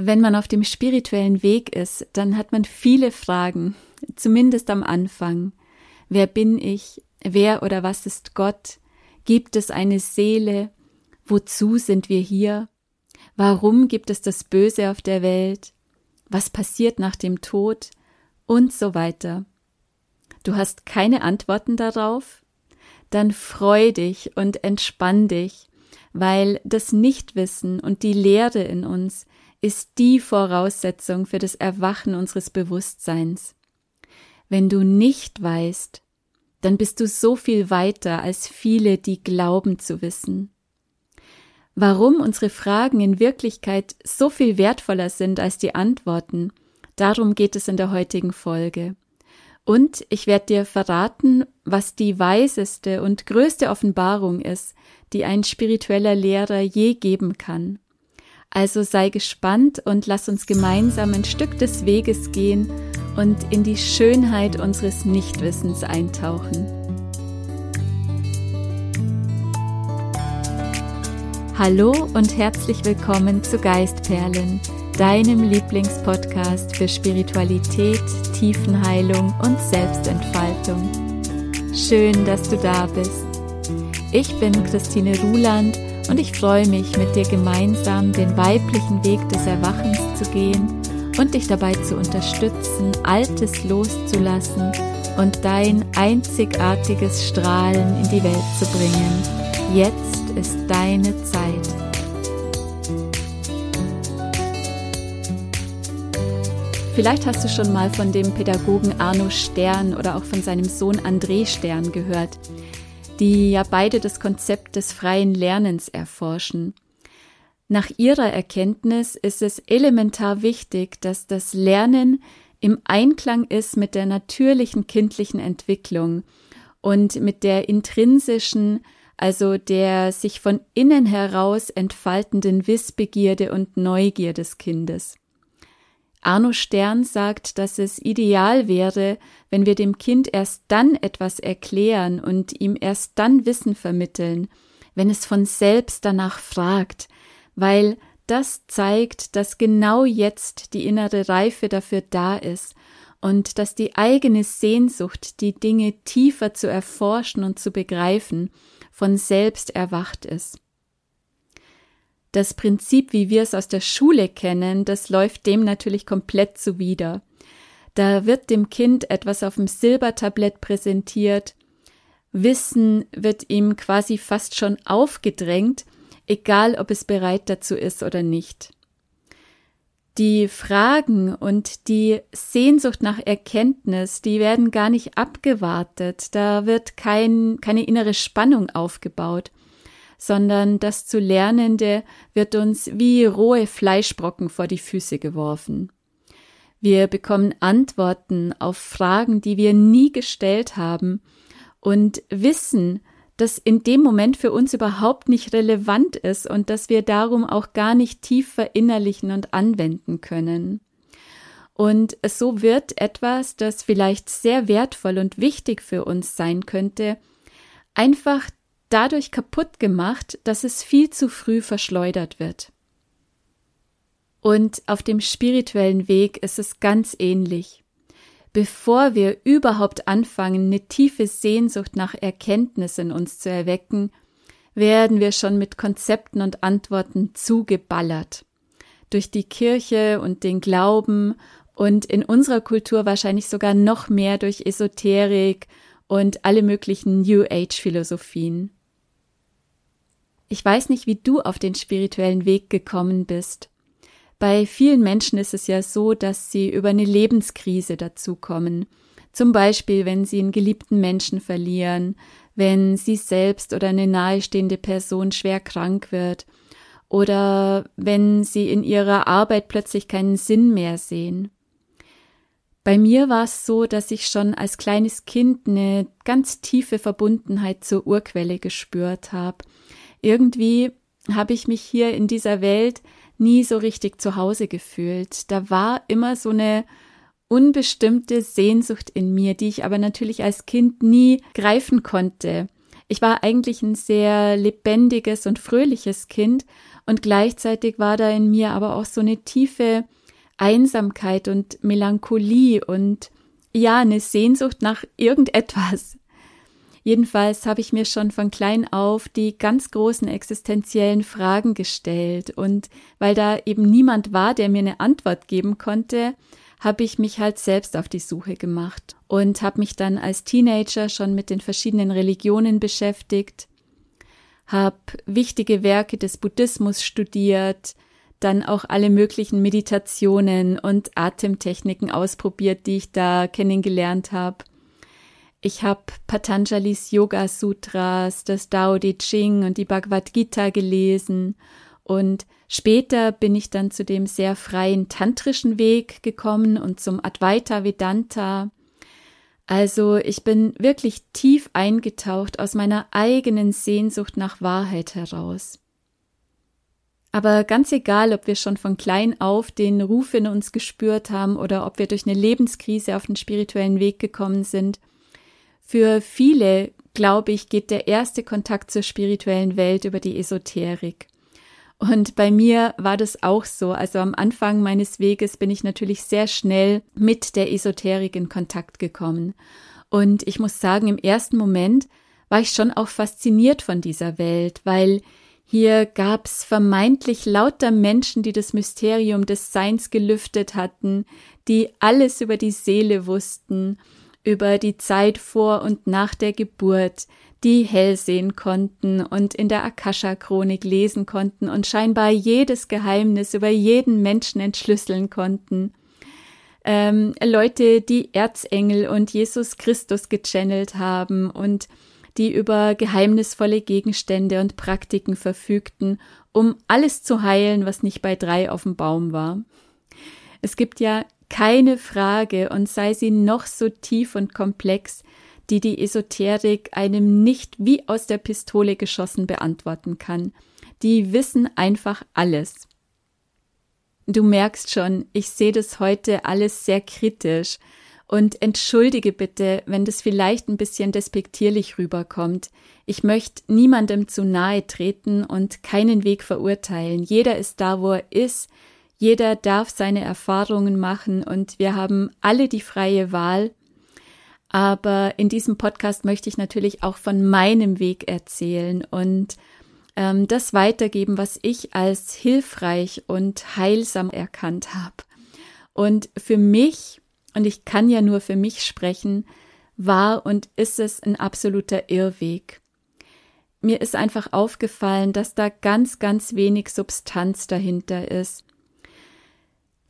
Wenn man auf dem spirituellen Weg ist, dann hat man viele Fragen, zumindest am Anfang. Wer bin ich? Wer oder was ist Gott? Gibt es eine Seele? Wozu sind wir hier? Warum gibt es das Böse auf der Welt? Was passiert nach dem Tod? Und so weiter. Du hast keine Antworten darauf? Dann freu dich und entspann dich, weil das Nichtwissen und die Leere in uns ist die Voraussetzung für das Erwachen unseres Bewusstseins. Wenn du nicht weißt, dann bist du so viel weiter als viele, die glauben zu wissen. Warum unsere Fragen in Wirklichkeit so viel wertvoller sind als die Antworten, darum geht es in der heutigen Folge. Und ich werde dir verraten, was die weiseste und größte Offenbarung ist, die ein spiritueller Lehrer je geben kann. Also sei gespannt und lass uns gemeinsam ein Stück des Weges gehen und in die Schönheit unseres Nichtwissens eintauchen. Hallo und herzlich willkommen zu Geistperlen, deinem Lieblingspodcast für Spiritualität, Tiefenheilung und Selbstentfaltung. Schön, dass du da bist. Ich bin Christine Ruland und ich freue mich, mit dir gemeinsam den weiblichen Weg des Erwachens zu gehen und dich dabei zu unterstützen, Altes loszulassen und dein einzigartiges Strahlen in die Welt zu bringen. Jetzt ist deine Zeit. Vielleicht hast du schon mal von dem Pädagogen Arno Stern oder auch von seinem Sohn André Stern gehört die ja beide das Konzept des freien Lernens erforschen. Nach ihrer Erkenntnis ist es elementar wichtig, dass das Lernen im Einklang ist mit der natürlichen kindlichen Entwicklung und mit der intrinsischen, also der sich von innen heraus entfaltenden Wissbegierde und Neugier des Kindes. Arno Stern sagt, dass es ideal wäre, wenn wir dem Kind erst dann etwas erklären und ihm erst dann Wissen vermitteln, wenn es von selbst danach fragt, weil das zeigt, dass genau jetzt die innere Reife dafür da ist und dass die eigene Sehnsucht, die Dinge tiefer zu erforschen und zu begreifen, von selbst erwacht ist. Das Prinzip, wie wir es aus der Schule kennen, das läuft dem natürlich komplett zuwider. Da wird dem Kind etwas auf dem Silbertablett präsentiert, Wissen wird ihm quasi fast schon aufgedrängt, egal ob es bereit dazu ist oder nicht. Die Fragen und die Sehnsucht nach Erkenntnis, die werden gar nicht abgewartet, da wird kein, keine innere Spannung aufgebaut, sondern das zu Lernende wird uns wie rohe Fleischbrocken vor die Füße geworfen. Wir bekommen Antworten auf Fragen, die wir nie gestellt haben und wissen, dass in dem Moment für uns überhaupt nicht relevant ist und dass wir darum auch gar nicht tief verinnerlichen und anwenden können. Und so wird etwas, das vielleicht sehr wertvoll und wichtig für uns sein könnte, einfach dadurch kaputt gemacht, dass es viel zu früh verschleudert wird. Und auf dem spirituellen Weg ist es ganz ähnlich. Bevor wir überhaupt anfangen, eine tiefe Sehnsucht nach Erkenntnis in uns zu erwecken, werden wir schon mit Konzepten und Antworten zugeballert. Durch die Kirche und den Glauben und in unserer Kultur wahrscheinlich sogar noch mehr durch Esoterik und alle möglichen New Age Philosophien. Ich weiß nicht, wie du auf den spirituellen Weg gekommen bist. Bei vielen Menschen ist es ja so, dass sie über eine Lebenskrise dazukommen. Zum Beispiel, wenn sie einen geliebten Menschen verlieren, wenn sie selbst oder eine nahestehende Person schwer krank wird oder wenn sie in ihrer Arbeit plötzlich keinen Sinn mehr sehen. Bei mir war es so, dass ich schon als kleines Kind eine ganz tiefe Verbundenheit zur Urquelle gespürt habe irgendwie habe ich mich hier in dieser Welt nie so richtig zu Hause gefühlt. Da war immer so eine unbestimmte Sehnsucht in mir, die ich aber natürlich als Kind nie greifen konnte. Ich war eigentlich ein sehr lebendiges und fröhliches Kind und gleichzeitig war da in mir aber auch so eine tiefe Einsamkeit und Melancholie und ja, eine Sehnsucht nach irgendetwas. Jedenfalls habe ich mir schon von klein auf die ganz großen existenziellen Fragen gestellt und weil da eben niemand war, der mir eine Antwort geben konnte, habe ich mich halt selbst auf die Suche gemacht und habe mich dann als Teenager schon mit den verschiedenen Religionen beschäftigt, habe wichtige Werke des Buddhismus studiert, dann auch alle möglichen Meditationen und Atemtechniken ausprobiert, die ich da kennengelernt habe. Ich habe Patanjalis Yoga Sutras, das Tao Te Ching und die Bhagavad Gita gelesen und später bin ich dann zu dem sehr freien tantrischen Weg gekommen und zum Advaita Vedanta. Also ich bin wirklich tief eingetaucht aus meiner eigenen Sehnsucht nach Wahrheit heraus. Aber ganz egal, ob wir schon von klein auf den Ruf in uns gespürt haben oder ob wir durch eine Lebenskrise auf den spirituellen Weg gekommen sind, für viele, glaube ich, geht der erste Kontakt zur spirituellen Welt über die Esoterik. Und bei mir war das auch so. Also am Anfang meines Weges bin ich natürlich sehr schnell mit der Esoterik in Kontakt gekommen. Und ich muss sagen, im ersten Moment war ich schon auch fasziniert von dieser Welt, weil hier gab's vermeintlich lauter Menschen, die das Mysterium des Seins gelüftet hatten, die alles über die Seele wussten, über die Zeit vor und nach der Geburt, die hell sehen konnten und in der Akasha-Chronik lesen konnten und scheinbar jedes Geheimnis über jeden Menschen entschlüsseln konnten. Ähm, Leute, die Erzengel und Jesus Christus gechannelt haben und die über geheimnisvolle Gegenstände und Praktiken verfügten, um alles zu heilen, was nicht bei drei auf dem Baum war. Es gibt ja keine Frage, und sei sie noch so tief und komplex, die die Esoterik einem nicht wie aus der Pistole geschossen beantworten kann. Die wissen einfach alles. Du merkst schon, ich sehe das heute alles sehr kritisch und entschuldige bitte, wenn das vielleicht ein bisschen despektierlich rüberkommt. Ich möchte niemandem zu nahe treten und keinen Weg verurteilen. Jeder ist da, wo er ist. Jeder darf seine Erfahrungen machen und wir haben alle die freie Wahl, aber in diesem Podcast möchte ich natürlich auch von meinem Weg erzählen und ähm, das weitergeben, was ich als hilfreich und heilsam erkannt habe. Und für mich, und ich kann ja nur für mich sprechen, war und ist es ein absoluter Irrweg. Mir ist einfach aufgefallen, dass da ganz, ganz wenig Substanz dahinter ist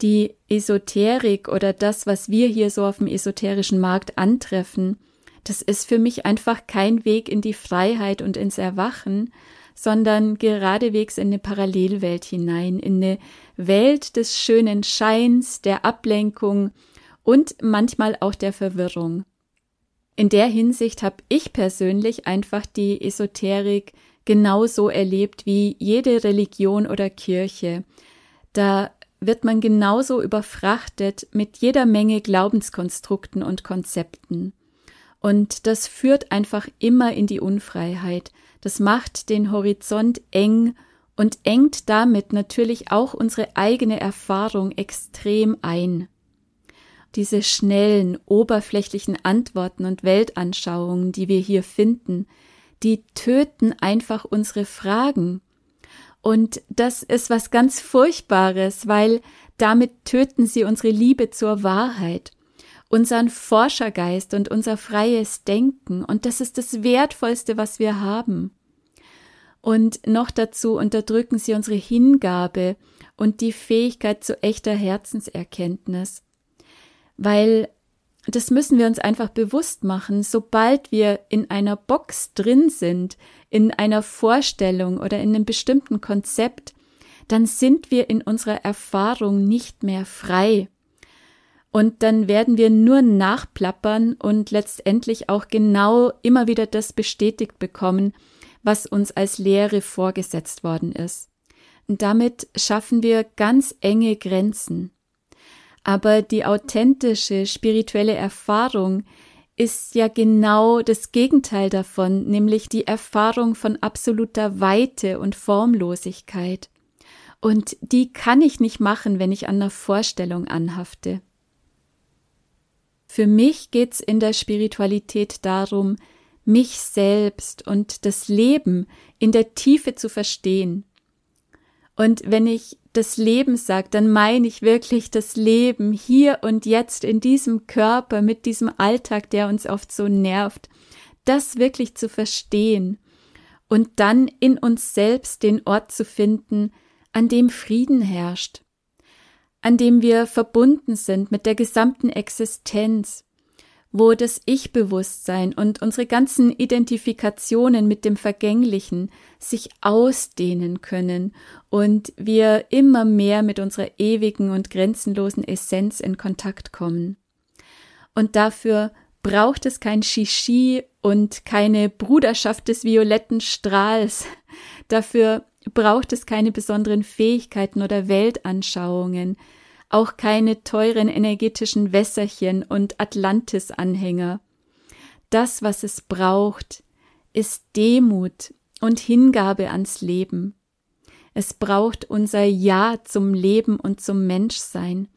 die Esoterik oder das, was wir hier so auf dem esoterischen Markt antreffen, das ist für mich einfach kein Weg in die Freiheit und ins Erwachen, sondern geradewegs in eine Parallelwelt hinein, in eine Welt des schönen Scheins, der Ablenkung und manchmal auch der Verwirrung. In der Hinsicht habe ich persönlich einfach die Esoterik genauso erlebt wie jede Religion oder Kirche. Da wird man genauso überfrachtet mit jeder Menge Glaubenskonstrukten und Konzepten. Und das führt einfach immer in die Unfreiheit. Das macht den Horizont eng und engt damit natürlich auch unsere eigene Erfahrung extrem ein. Diese schnellen, oberflächlichen Antworten und Weltanschauungen, die wir hier finden, die töten einfach unsere Fragen und das ist was ganz Furchtbares, weil damit töten sie unsere Liebe zur Wahrheit, unseren Forschergeist und unser freies Denken. Und das ist das Wertvollste, was wir haben. Und noch dazu unterdrücken sie unsere Hingabe und die Fähigkeit zu echter Herzenserkenntnis. Weil das müssen wir uns einfach bewusst machen, sobald wir in einer Box drin sind, in einer Vorstellung oder in einem bestimmten Konzept, dann sind wir in unserer Erfahrung nicht mehr frei. Und dann werden wir nur nachplappern und letztendlich auch genau immer wieder das bestätigt bekommen, was uns als Lehre vorgesetzt worden ist. Und damit schaffen wir ganz enge Grenzen. Aber die authentische spirituelle Erfahrung ist ja genau das Gegenteil davon, nämlich die Erfahrung von absoluter Weite und Formlosigkeit. Und die kann ich nicht machen, wenn ich an einer Vorstellung anhafte. Für mich geht's in der Spiritualität darum, mich selbst und das Leben in der Tiefe zu verstehen. Und wenn ich das Leben sage, dann meine ich wirklich das Leben hier und jetzt in diesem Körper mit diesem Alltag, der uns oft so nervt, das wirklich zu verstehen und dann in uns selbst den Ort zu finden, an dem Frieden herrscht, an dem wir verbunden sind mit der gesamten Existenz, wo das Ich-Bewusstsein und unsere ganzen Identifikationen mit dem Vergänglichen sich ausdehnen können und wir immer mehr mit unserer ewigen und grenzenlosen Essenz in Kontakt kommen. Und dafür braucht es kein Shishi und keine Bruderschaft des violetten Strahls. Dafür braucht es keine besonderen Fähigkeiten oder Weltanschauungen, auch keine teuren energetischen Wässerchen und Atlantis-Anhänger. Das, was es braucht, ist Demut und Hingabe ans Leben. Es braucht unser Ja zum Leben und zum Menschsein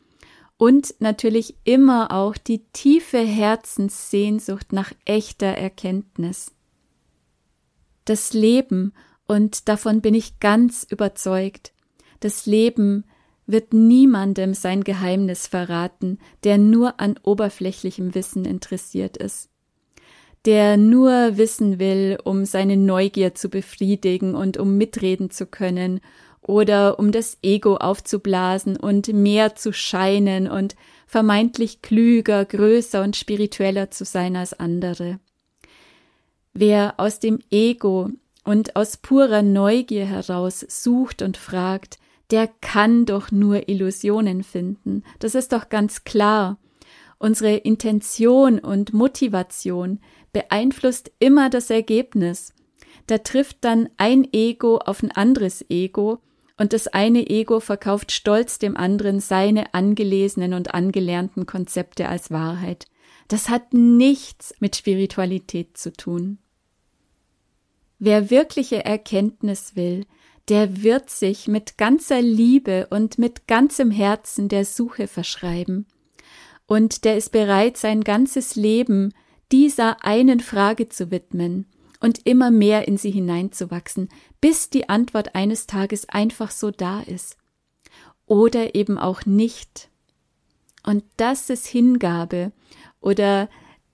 und natürlich immer auch die tiefe Herzenssehnsucht nach echter Erkenntnis. Das Leben, und davon bin ich ganz überzeugt, das Leben wird niemandem sein Geheimnis verraten, der nur an oberflächlichem Wissen interessiert ist, der nur wissen will, um seine Neugier zu befriedigen und um mitreden zu können oder um das Ego aufzublasen und mehr zu scheinen und vermeintlich klüger, größer und spiritueller zu sein als andere. Wer aus dem Ego und aus purer Neugier heraus sucht und fragt, der kann doch nur Illusionen finden. Das ist doch ganz klar. Unsere Intention und Motivation beeinflusst immer das Ergebnis. Da trifft dann ein Ego auf ein anderes Ego und das eine Ego verkauft stolz dem anderen seine angelesenen und angelernten Konzepte als Wahrheit. Das hat nichts mit Spiritualität zu tun. Wer wirkliche Erkenntnis will, der wird sich mit ganzer Liebe und mit ganzem Herzen der Suche verschreiben. Und der ist bereit, sein ganzes Leben dieser einen Frage zu widmen und immer mehr in sie hineinzuwachsen, bis die Antwort eines Tages einfach so da ist. Oder eben auch nicht. Und das ist Hingabe oder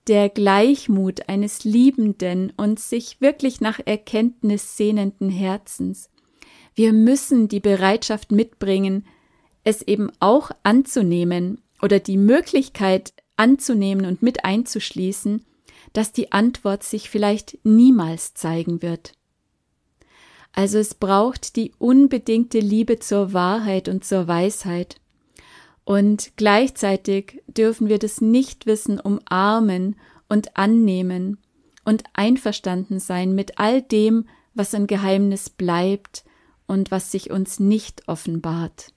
der Gleichmut eines liebenden und sich wirklich nach Erkenntnis sehnenden Herzens. Wir müssen die Bereitschaft mitbringen, es eben auch anzunehmen oder die Möglichkeit anzunehmen und mit einzuschließen, dass die Antwort sich vielleicht niemals zeigen wird. Also es braucht die unbedingte Liebe zur Wahrheit und zur Weisheit. Und gleichzeitig dürfen wir das Nichtwissen umarmen und annehmen und einverstanden sein mit all dem, was ein Geheimnis bleibt und was sich uns nicht offenbart.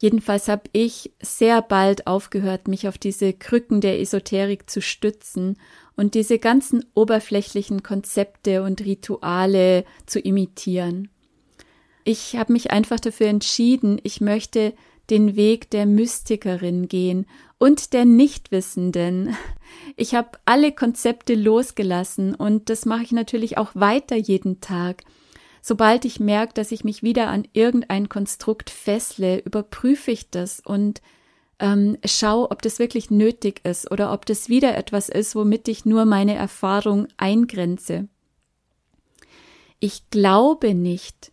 Jedenfalls habe ich sehr bald aufgehört, mich auf diese Krücken der Esoterik zu stützen und diese ganzen oberflächlichen Konzepte und Rituale zu imitieren. Ich habe mich einfach dafür entschieden, ich möchte den Weg der Mystikerin gehen und der Nichtwissenden. Ich habe alle Konzepte losgelassen und das mache ich natürlich auch weiter jeden Tag. Sobald ich merke, dass ich mich wieder an irgendein Konstrukt fessle, überprüfe ich das und ähm, schau, ob das wirklich nötig ist oder ob das wieder etwas ist, womit ich nur meine Erfahrung eingrenze. Ich glaube nicht,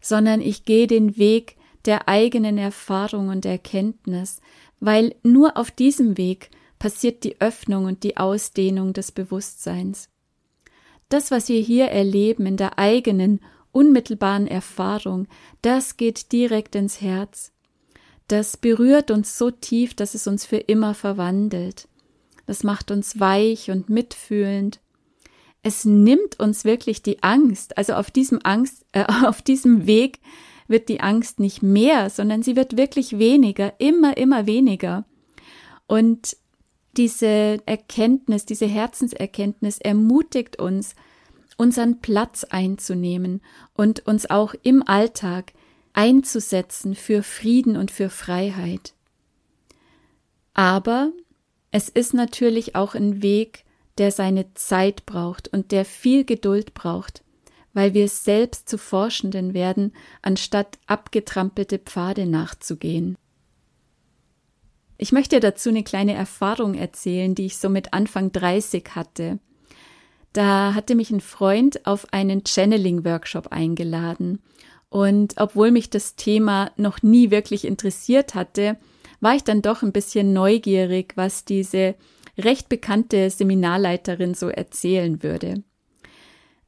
sondern ich gehe den Weg der eigenen Erfahrung und Erkenntnis, weil nur auf diesem Weg passiert die Öffnung und die Ausdehnung des Bewusstseins. Das, was wir hier erleben in der eigenen, unmittelbaren Erfahrung, das geht direkt ins Herz. Das berührt uns so tief, dass es uns für immer verwandelt. Das macht uns weich und mitfühlend. Es nimmt uns wirklich die Angst. Also auf diesem Angst, äh, auf diesem Weg wird die Angst nicht mehr, sondern sie wird wirklich weniger, immer, immer weniger. Und diese Erkenntnis, diese Herzenserkenntnis ermutigt uns, unseren Platz einzunehmen und uns auch im Alltag einzusetzen für Frieden und für Freiheit. Aber es ist natürlich auch ein Weg, der seine Zeit braucht und der viel Geduld braucht, weil wir selbst zu Forschenden werden, anstatt abgetrampelte Pfade nachzugehen. Ich möchte dazu eine kleine Erfahrung erzählen, die ich so mit Anfang 30 hatte. Da hatte mich ein Freund auf einen Channeling-Workshop eingeladen. Und obwohl mich das Thema noch nie wirklich interessiert hatte, war ich dann doch ein bisschen neugierig, was diese recht bekannte Seminarleiterin so erzählen würde.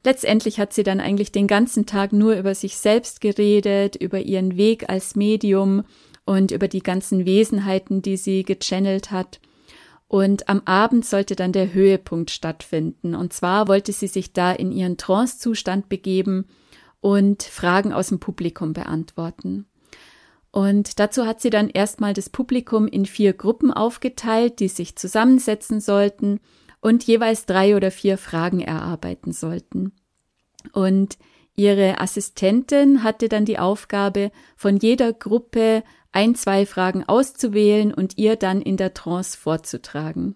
Letztendlich hat sie dann eigentlich den ganzen Tag nur über sich selbst geredet, über ihren Weg als Medium und über die ganzen Wesenheiten, die sie gechannelt hat. Und am Abend sollte dann der Höhepunkt stattfinden. Und zwar wollte sie sich da in ihren Trancezustand begeben und Fragen aus dem Publikum beantworten. Und dazu hat sie dann erstmal das Publikum in vier Gruppen aufgeteilt, die sich zusammensetzen sollten und jeweils drei oder vier Fragen erarbeiten sollten. Und ihre Assistentin hatte dann die Aufgabe, von jeder Gruppe ein, zwei Fragen auszuwählen und ihr dann in der Trance vorzutragen.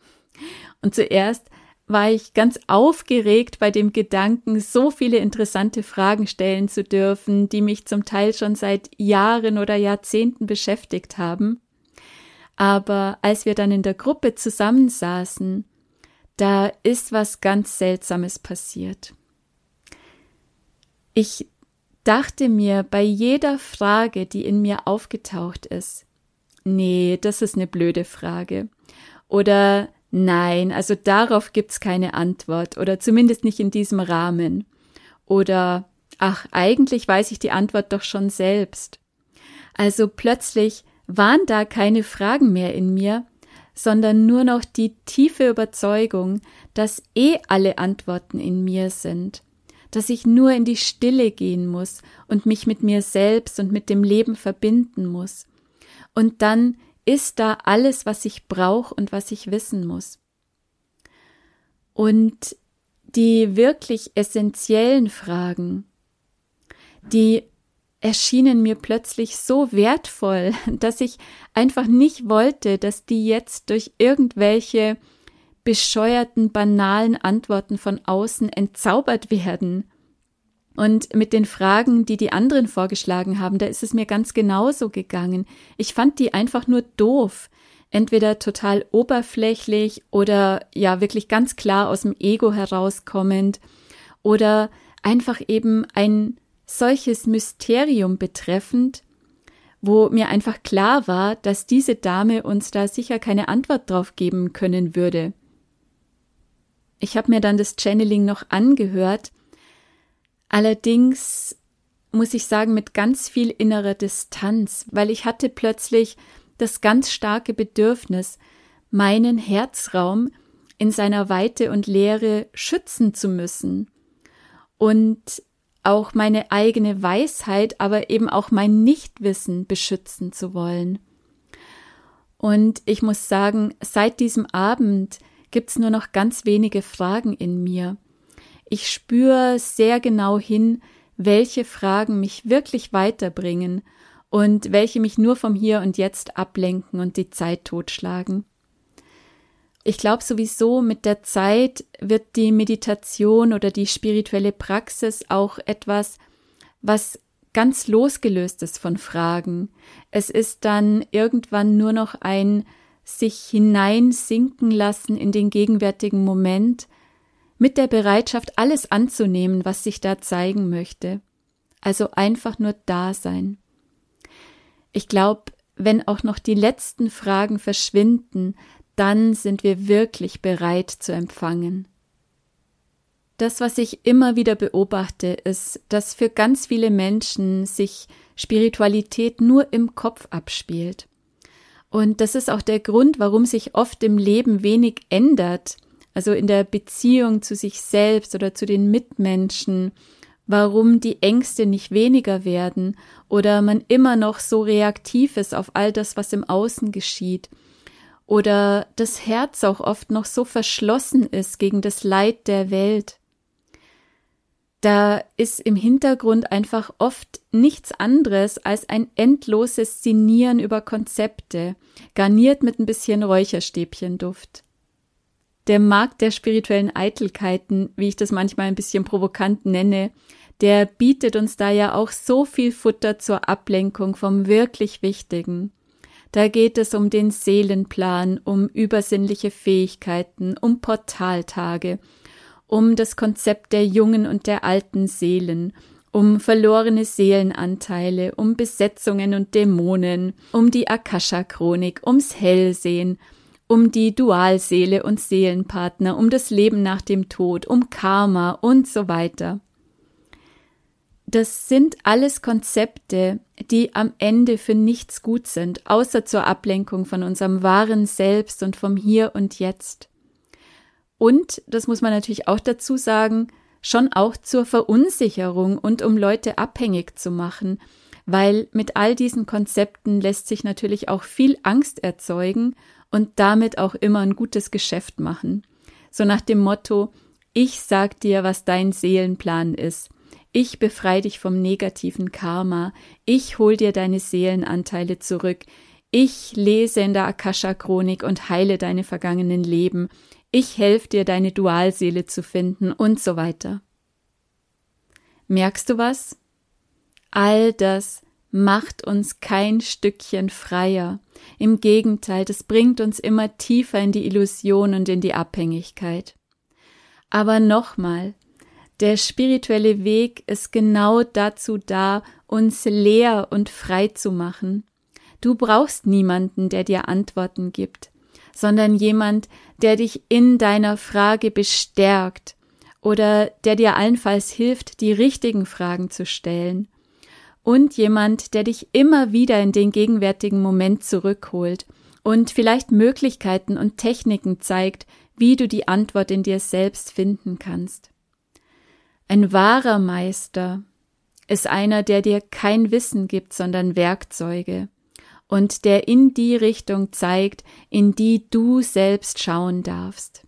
Und zuerst war ich ganz aufgeregt bei dem Gedanken, so viele interessante Fragen stellen zu dürfen, die mich zum Teil schon seit Jahren oder Jahrzehnten beschäftigt haben. Aber als wir dann in der Gruppe zusammensaßen, da ist was ganz Seltsames passiert. Ich dachte mir bei jeder Frage, die in mir aufgetaucht ist, nee, das ist eine blöde Frage. Oder nein, also darauf gibt's keine Antwort oder zumindest nicht in diesem Rahmen. Oder ach, eigentlich weiß ich die Antwort doch schon selbst. Also plötzlich waren da keine Fragen mehr in mir, sondern nur noch die tiefe Überzeugung, dass eh alle Antworten in mir sind dass ich nur in die Stille gehen muss und mich mit mir selbst und mit dem Leben verbinden muss. Und dann ist da alles, was ich brauche und was ich wissen muss. Und die wirklich essentiellen Fragen, die erschienen mir plötzlich so wertvoll, dass ich einfach nicht wollte, dass die jetzt durch irgendwelche bescheuerten, banalen Antworten von außen entzaubert werden. Und mit den Fragen, die die anderen vorgeschlagen haben, da ist es mir ganz genauso gegangen. Ich fand die einfach nur doof. Entweder total oberflächlich oder ja wirklich ganz klar aus dem Ego herauskommend oder einfach eben ein solches Mysterium betreffend, wo mir einfach klar war, dass diese Dame uns da sicher keine Antwort drauf geben können würde. Ich habe mir dann das Channeling noch angehört, allerdings muss ich sagen mit ganz viel innerer Distanz, weil ich hatte plötzlich das ganz starke Bedürfnis, meinen Herzraum in seiner Weite und Leere schützen zu müssen und auch meine eigene Weisheit, aber eben auch mein Nichtwissen beschützen zu wollen. Und ich muss sagen, seit diesem Abend gibt's nur noch ganz wenige Fragen in mir. Ich spüre sehr genau hin, welche Fragen mich wirklich weiterbringen und welche mich nur vom Hier und Jetzt ablenken und die Zeit totschlagen. Ich glaube sowieso, mit der Zeit wird die Meditation oder die spirituelle Praxis auch etwas, was ganz losgelöst ist von Fragen. Es ist dann irgendwann nur noch ein sich hineinsinken lassen in den gegenwärtigen Moment, mit der Bereitschaft, alles anzunehmen, was sich da zeigen möchte. Also einfach nur da sein. Ich glaube, wenn auch noch die letzten Fragen verschwinden, dann sind wir wirklich bereit zu empfangen. Das, was ich immer wieder beobachte, ist, dass für ganz viele Menschen sich Spiritualität nur im Kopf abspielt. Und das ist auch der Grund, warum sich oft im Leben wenig ändert, also in der Beziehung zu sich selbst oder zu den Mitmenschen, warum die Ängste nicht weniger werden oder man immer noch so reaktiv ist auf all das, was im Außen geschieht. Oder das Herz auch oft noch so verschlossen ist gegen das Leid der Welt. Da ist im Hintergrund einfach oft nichts anderes als ein endloses Sinnieren über Konzepte, garniert mit ein bisschen Räucherstäbchenduft. Der Markt der spirituellen Eitelkeiten, wie ich das manchmal ein bisschen provokant nenne, der bietet uns da ja auch so viel Futter zur Ablenkung vom wirklich Wichtigen. Da geht es um den Seelenplan, um übersinnliche Fähigkeiten, um Portaltage, um das Konzept der jungen und der alten Seelen, um verlorene Seelenanteile, um Besetzungen und Dämonen, um die Akasha-Chronik, ums Hellsehen, um die Dualseele und Seelenpartner, um das Leben nach dem Tod, um Karma und so weiter. Das sind alles Konzepte, die am Ende für nichts gut sind, außer zur Ablenkung von unserem wahren Selbst und vom Hier und Jetzt. Und, das muss man natürlich auch dazu sagen, schon auch zur Verunsicherung und um Leute abhängig zu machen, weil mit all diesen Konzepten lässt sich natürlich auch viel Angst erzeugen und damit auch immer ein gutes Geschäft machen. So nach dem Motto, ich sag dir, was dein Seelenplan ist. Ich befreie dich vom negativen Karma. Ich hol dir deine Seelenanteile zurück. Ich lese in der Akasha-Chronik und heile deine vergangenen Leben. Ich helfe dir, deine Dualseele zu finden und so weiter. Merkst du was? All das macht uns kein Stückchen freier. Im Gegenteil, das bringt uns immer tiefer in die Illusion und in die Abhängigkeit. Aber nochmal, der spirituelle Weg ist genau dazu da, uns leer und frei zu machen. Du brauchst niemanden, der dir Antworten gibt, sondern jemand, der dich in deiner Frage bestärkt oder der dir allenfalls hilft, die richtigen Fragen zu stellen und jemand, der dich immer wieder in den gegenwärtigen Moment zurückholt und vielleicht Möglichkeiten und Techniken zeigt, wie du die Antwort in dir selbst finden kannst. Ein wahrer Meister ist einer, der dir kein Wissen gibt, sondern Werkzeuge und der in die Richtung zeigt, in die du selbst schauen darfst.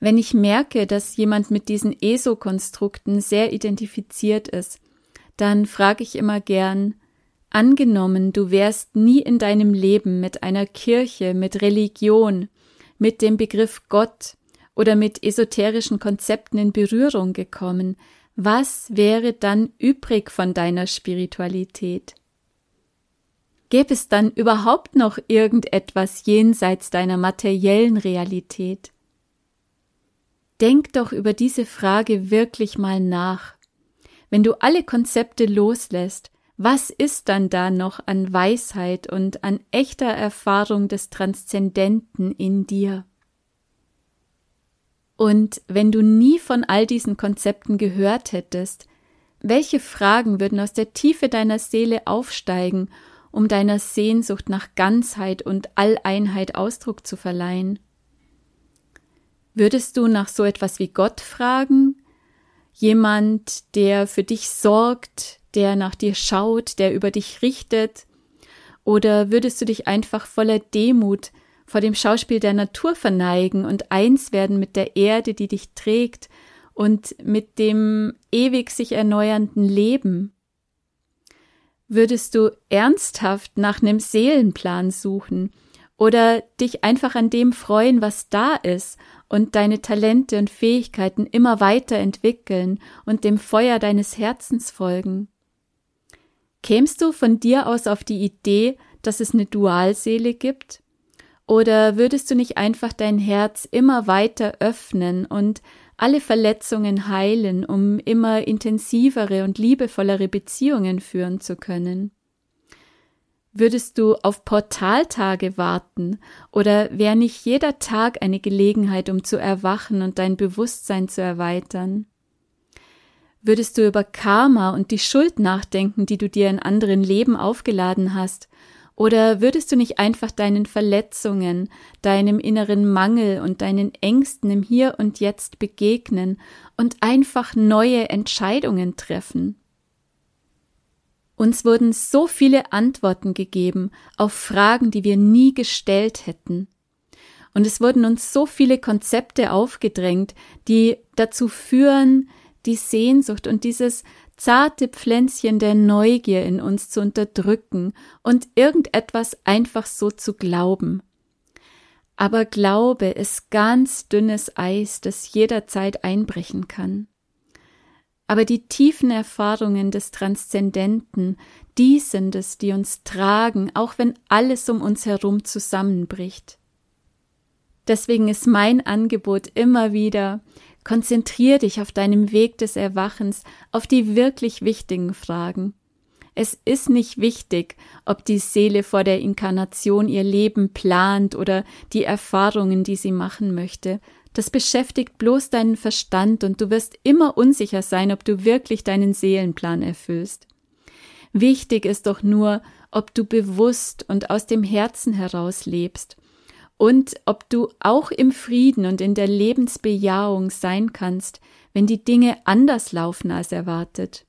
Wenn ich merke, dass jemand mit diesen ESO-Konstrukten sehr identifiziert ist, dann frage ich immer gern, angenommen, du wärst nie in deinem Leben mit einer Kirche, mit Religion, mit dem Begriff Gott oder mit esoterischen Konzepten in Berührung gekommen, was wäre dann übrig von deiner Spiritualität? Gäbe es dann überhaupt noch irgendetwas jenseits deiner materiellen Realität? Denk doch über diese Frage wirklich mal nach. Wenn du alle Konzepte loslässt, was ist dann da noch an Weisheit und an echter Erfahrung des Transzendenten in dir? Und wenn du nie von all diesen Konzepten gehört hättest, welche Fragen würden aus der Tiefe deiner Seele aufsteigen, um deiner Sehnsucht nach Ganzheit und Alleinheit Ausdruck zu verleihen? Würdest du nach so etwas wie Gott fragen, jemand, der für dich sorgt, der nach dir schaut, der über dich richtet? Oder würdest du dich einfach voller Demut vor dem Schauspiel der Natur verneigen und eins werden mit der Erde, die dich trägt und mit dem ewig sich erneuernden Leben? Würdest du ernsthaft nach einem Seelenplan suchen oder dich einfach an dem freuen, was da ist und deine Talente und Fähigkeiten immer weiter entwickeln und dem Feuer deines Herzens folgen? Kämst du von dir aus auf die Idee, dass es eine Dualseele gibt? Oder würdest du nicht einfach dein Herz immer weiter öffnen und alle Verletzungen heilen, um immer intensivere und liebevollere Beziehungen führen zu können? Würdest du auf Portaltage warten oder wäre nicht jeder Tag eine Gelegenheit, um zu erwachen und dein Bewusstsein zu erweitern? Würdest du über Karma und die Schuld nachdenken, die du dir in anderen Leben aufgeladen hast? Oder würdest du nicht einfach deinen Verletzungen, deinem inneren Mangel und deinen Ängsten im Hier und Jetzt begegnen und einfach neue Entscheidungen treffen? Uns wurden so viele Antworten gegeben auf Fragen, die wir nie gestellt hätten. Und es wurden uns so viele Konzepte aufgedrängt, die dazu führen, die Sehnsucht und dieses zarte Pflänzchen der Neugier in uns zu unterdrücken und irgendetwas einfach so zu glauben. Aber Glaube ist ganz dünnes Eis, das jederzeit einbrechen kann. Aber die tiefen Erfahrungen des Transzendenten, die sind es, die uns tragen, auch wenn alles um uns herum zusammenbricht. Deswegen ist mein Angebot immer wieder, konzentrier dich auf deinem Weg des Erwachens auf die wirklich wichtigen Fragen. Es ist nicht wichtig, ob die Seele vor der Inkarnation ihr Leben plant oder die Erfahrungen, die sie machen möchte. Das beschäftigt bloß deinen Verstand und du wirst immer unsicher sein, ob du wirklich deinen Seelenplan erfüllst. Wichtig ist doch nur, ob du bewusst und aus dem Herzen heraus lebst und ob du auch im Frieden und in der Lebensbejahung sein kannst, wenn die Dinge anders laufen als erwartet.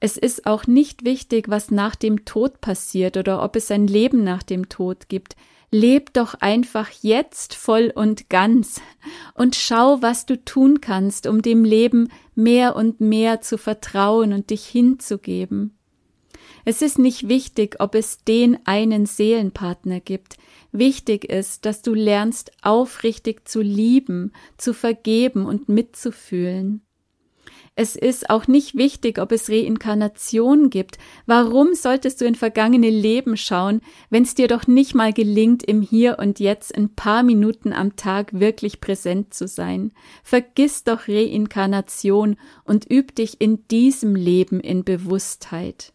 Es ist auch nicht wichtig, was nach dem Tod passiert oder ob es ein Leben nach dem Tod gibt. Leb doch einfach jetzt voll und ganz und schau, was du tun kannst, um dem Leben mehr und mehr zu vertrauen und dich hinzugeben. Es ist nicht wichtig, ob es den einen Seelenpartner gibt. Wichtig ist, dass du lernst, aufrichtig zu lieben, zu vergeben und mitzufühlen. Es ist auch nicht wichtig, ob es Reinkarnation gibt. Warum solltest du in vergangene Leben schauen, wenn es dir doch nicht mal gelingt, im Hier und Jetzt ein paar Minuten am Tag wirklich präsent zu sein? Vergiss doch Reinkarnation und üb dich in diesem Leben in Bewusstheit.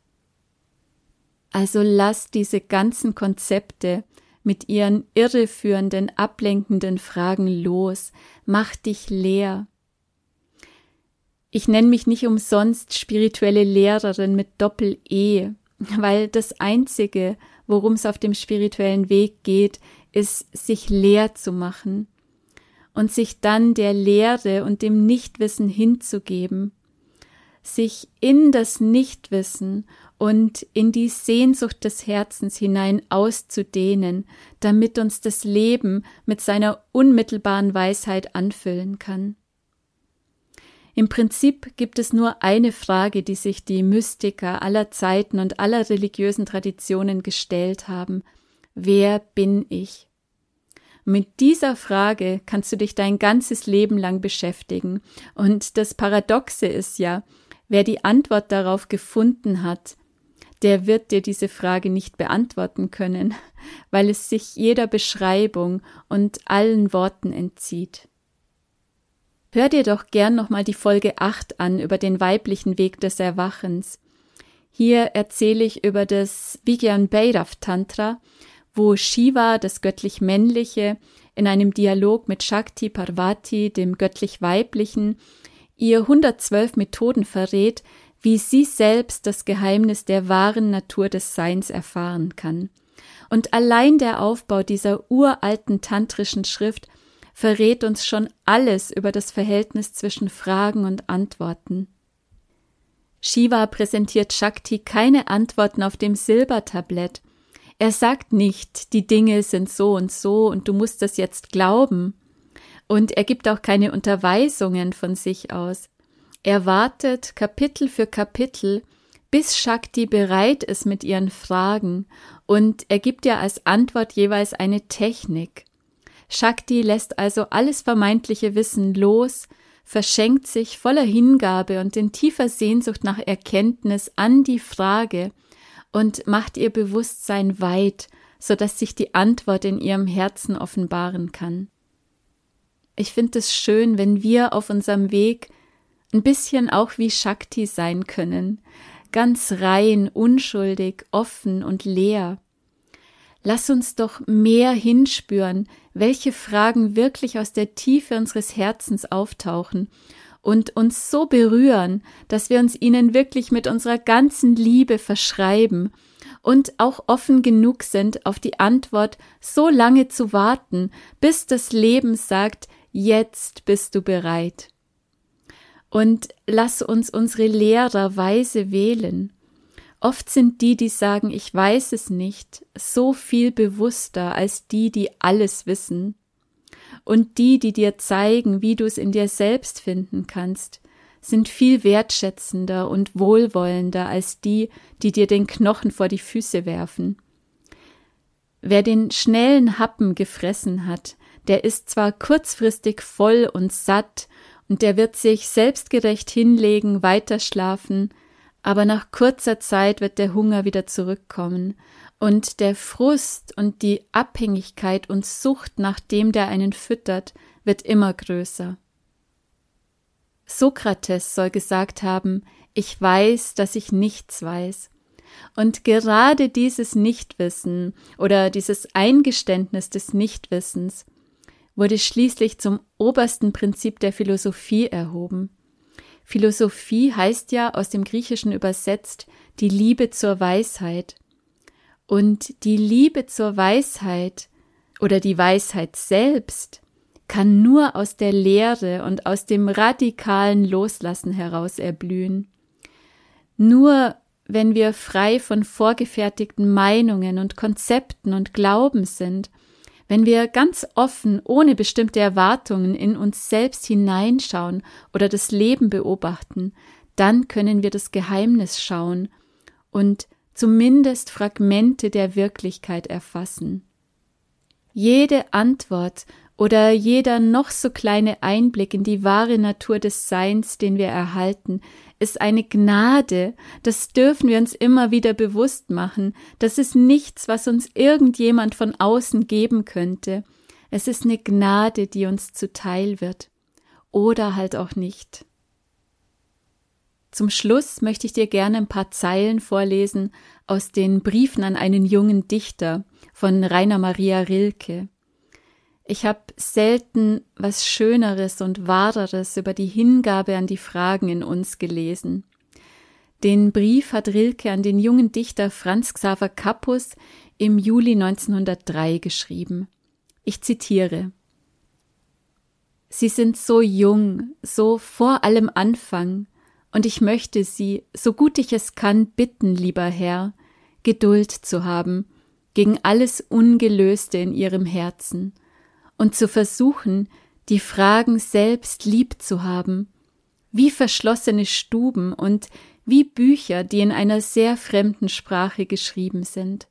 Also lass diese ganzen Konzepte mit ihren irreführenden, ablenkenden Fragen los, mach dich leer. Ich nenne mich nicht umsonst spirituelle Lehrerin mit Doppel-E, weil das Einzige, worum es auf dem spirituellen Weg geht, ist, sich leer zu machen und sich dann der Lehre und dem Nichtwissen hinzugeben, sich in das Nichtwissen und in die Sehnsucht des Herzens hinein auszudehnen, damit uns das Leben mit seiner unmittelbaren Weisheit anfüllen kann. Im Prinzip gibt es nur eine Frage, die sich die Mystiker aller Zeiten und aller religiösen Traditionen gestellt haben. Wer bin ich? Mit dieser Frage kannst du dich dein ganzes Leben lang beschäftigen. Und das Paradoxe ist ja, wer die Antwort darauf gefunden hat, der wird dir diese Frage nicht beantworten können, weil es sich jeder Beschreibung und allen Worten entzieht. Hör dir doch gern nochmal die Folge 8 an über den weiblichen Weg des Erwachens. Hier erzähle ich über das Vigyan Bhairav Tantra, wo Shiva, das göttlich Männliche, in einem Dialog mit Shakti Parvati, dem göttlich Weiblichen, ihr 112 Methoden verrät, wie sie selbst das Geheimnis der wahren Natur des Seins erfahren kann. Und allein der Aufbau dieser uralten tantrischen Schrift verrät uns schon alles über das Verhältnis zwischen Fragen und Antworten. Shiva präsentiert Shakti keine Antworten auf dem Silbertablett. Er sagt nicht, die Dinge sind so und so und du musst das jetzt glauben. Und er gibt auch keine Unterweisungen von sich aus. Er wartet Kapitel für Kapitel, bis Shakti bereit ist mit ihren Fragen, und er gibt ihr als Antwort jeweils eine Technik. Shakti lässt also alles vermeintliche Wissen los, verschenkt sich voller Hingabe und in tiefer Sehnsucht nach Erkenntnis an die Frage und macht ihr Bewusstsein weit, so dass sich die Antwort in ihrem Herzen offenbaren kann. Ich finde es schön, wenn wir auf unserem Weg ein bisschen auch wie Shakti sein können, ganz rein, unschuldig, offen und leer. Lass uns doch mehr hinspüren, welche Fragen wirklich aus der Tiefe unseres Herzens auftauchen und uns so berühren, dass wir uns ihnen wirklich mit unserer ganzen Liebe verschreiben und auch offen genug sind, auf die Antwort so lange zu warten, bis das Leben sagt, jetzt bist du bereit und lass uns unsere Lehrer weise wählen Oft sind die, die sagen, ich weiß es nicht, so viel bewusster als die, die alles wissen. Und die, die dir zeigen, wie du es in dir selbst finden kannst, sind viel wertschätzender und wohlwollender als die, die dir den Knochen vor die Füße werfen. Wer den schnellen Happen gefressen hat, der ist zwar kurzfristig voll und satt, und der wird sich selbstgerecht hinlegen, weiterschlafen, aber nach kurzer Zeit wird der Hunger wieder zurückkommen, und der Frust und die Abhängigkeit und Sucht nach dem, der einen füttert, wird immer größer. Sokrates soll gesagt haben, ich weiß, dass ich nichts weiß. Und gerade dieses Nichtwissen oder dieses Eingeständnis des Nichtwissens wurde schließlich zum obersten Prinzip der Philosophie erhoben. Philosophie heißt ja aus dem Griechischen übersetzt die Liebe zur Weisheit. Und die Liebe zur Weisheit oder die Weisheit selbst kann nur aus der Lehre und aus dem radikalen Loslassen heraus erblühen. Nur wenn wir frei von vorgefertigten Meinungen und Konzepten und Glauben sind, wenn wir ganz offen, ohne bestimmte Erwartungen in uns selbst hineinschauen oder das Leben beobachten, dann können wir das Geheimnis schauen und zumindest Fragmente der Wirklichkeit erfassen. Jede Antwort oder jeder noch so kleine Einblick in die wahre Natur des Seins, den wir erhalten, ist eine Gnade, das dürfen wir uns immer wieder bewusst machen, das ist nichts, was uns irgendjemand von außen geben könnte, es ist eine Gnade, die uns zuteil wird, oder halt auch nicht. Zum Schluss möchte ich dir gerne ein paar Zeilen vorlesen aus den Briefen an einen jungen Dichter von Rainer Maria Rilke. Ich habe selten was Schöneres und Wahreres über die Hingabe an die Fragen in uns gelesen. Den Brief hat Rilke an den jungen Dichter Franz Xaver Kappus im Juli 1903 geschrieben. Ich zitiere Sie sind so jung, so vor allem Anfang, und ich möchte Sie, so gut ich es kann, bitten, lieber Herr, Geduld zu haben gegen alles Ungelöste in Ihrem Herzen und zu versuchen, die Fragen selbst lieb zu haben, wie verschlossene Stuben und wie Bücher, die in einer sehr fremden Sprache geschrieben sind.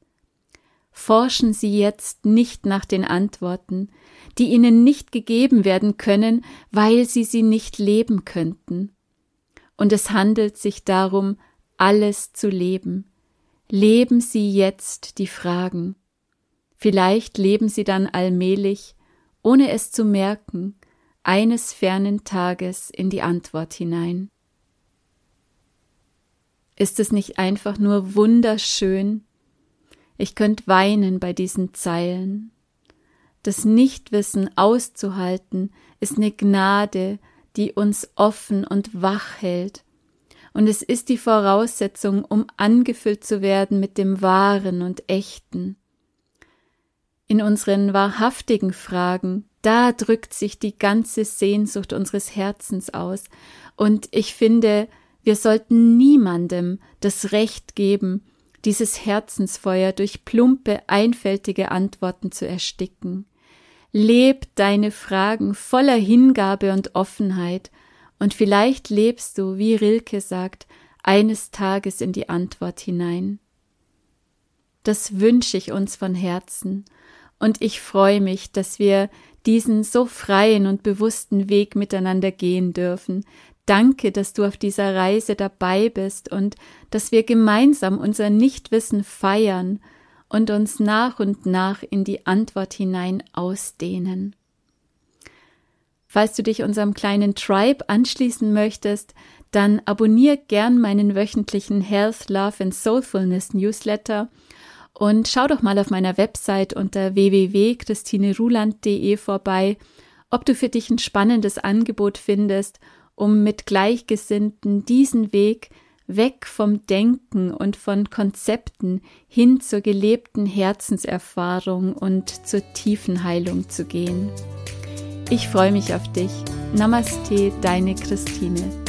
Forschen Sie jetzt nicht nach den Antworten, die Ihnen nicht gegeben werden können, weil Sie sie nicht leben könnten. Und es handelt sich darum, alles zu leben. Leben Sie jetzt die Fragen. Vielleicht leben Sie dann allmählich ohne es zu merken, eines fernen Tages in die Antwort hinein. Ist es nicht einfach nur wunderschön? Ich könnte weinen bei diesen Zeilen. Das Nichtwissen auszuhalten ist eine Gnade, die uns offen und wach hält. Und es ist die Voraussetzung, um angefüllt zu werden mit dem Wahren und Echten in unseren wahrhaftigen Fragen, da drückt sich die ganze Sehnsucht unseres Herzens aus. Und ich finde, wir sollten niemandem das Recht geben, dieses Herzensfeuer durch plumpe, einfältige Antworten zu ersticken. Leb deine Fragen voller Hingabe und Offenheit, und vielleicht lebst du, wie Rilke sagt, eines Tages in die Antwort hinein. Das wünsche ich uns von Herzen, und ich freue mich, dass wir diesen so freien und bewussten Weg miteinander gehen dürfen. Danke, dass du auf dieser Reise dabei bist und dass wir gemeinsam unser Nichtwissen feiern und uns nach und nach in die Antwort hinein ausdehnen. Falls du dich unserem kleinen Tribe anschließen möchtest, dann abonnier gern meinen wöchentlichen Health, Love and Soulfulness Newsletter und schau doch mal auf meiner Website unter www.christineruland.de vorbei, ob du für dich ein spannendes Angebot findest, um mit Gleichgesinnten diesen Weg weg vom Denken und von Konzepten hin zur gelebten Herzenserfahrung und zur tiefen Heilung zu gehen. Ich freue mich auf dich. Namaste, deine Christine.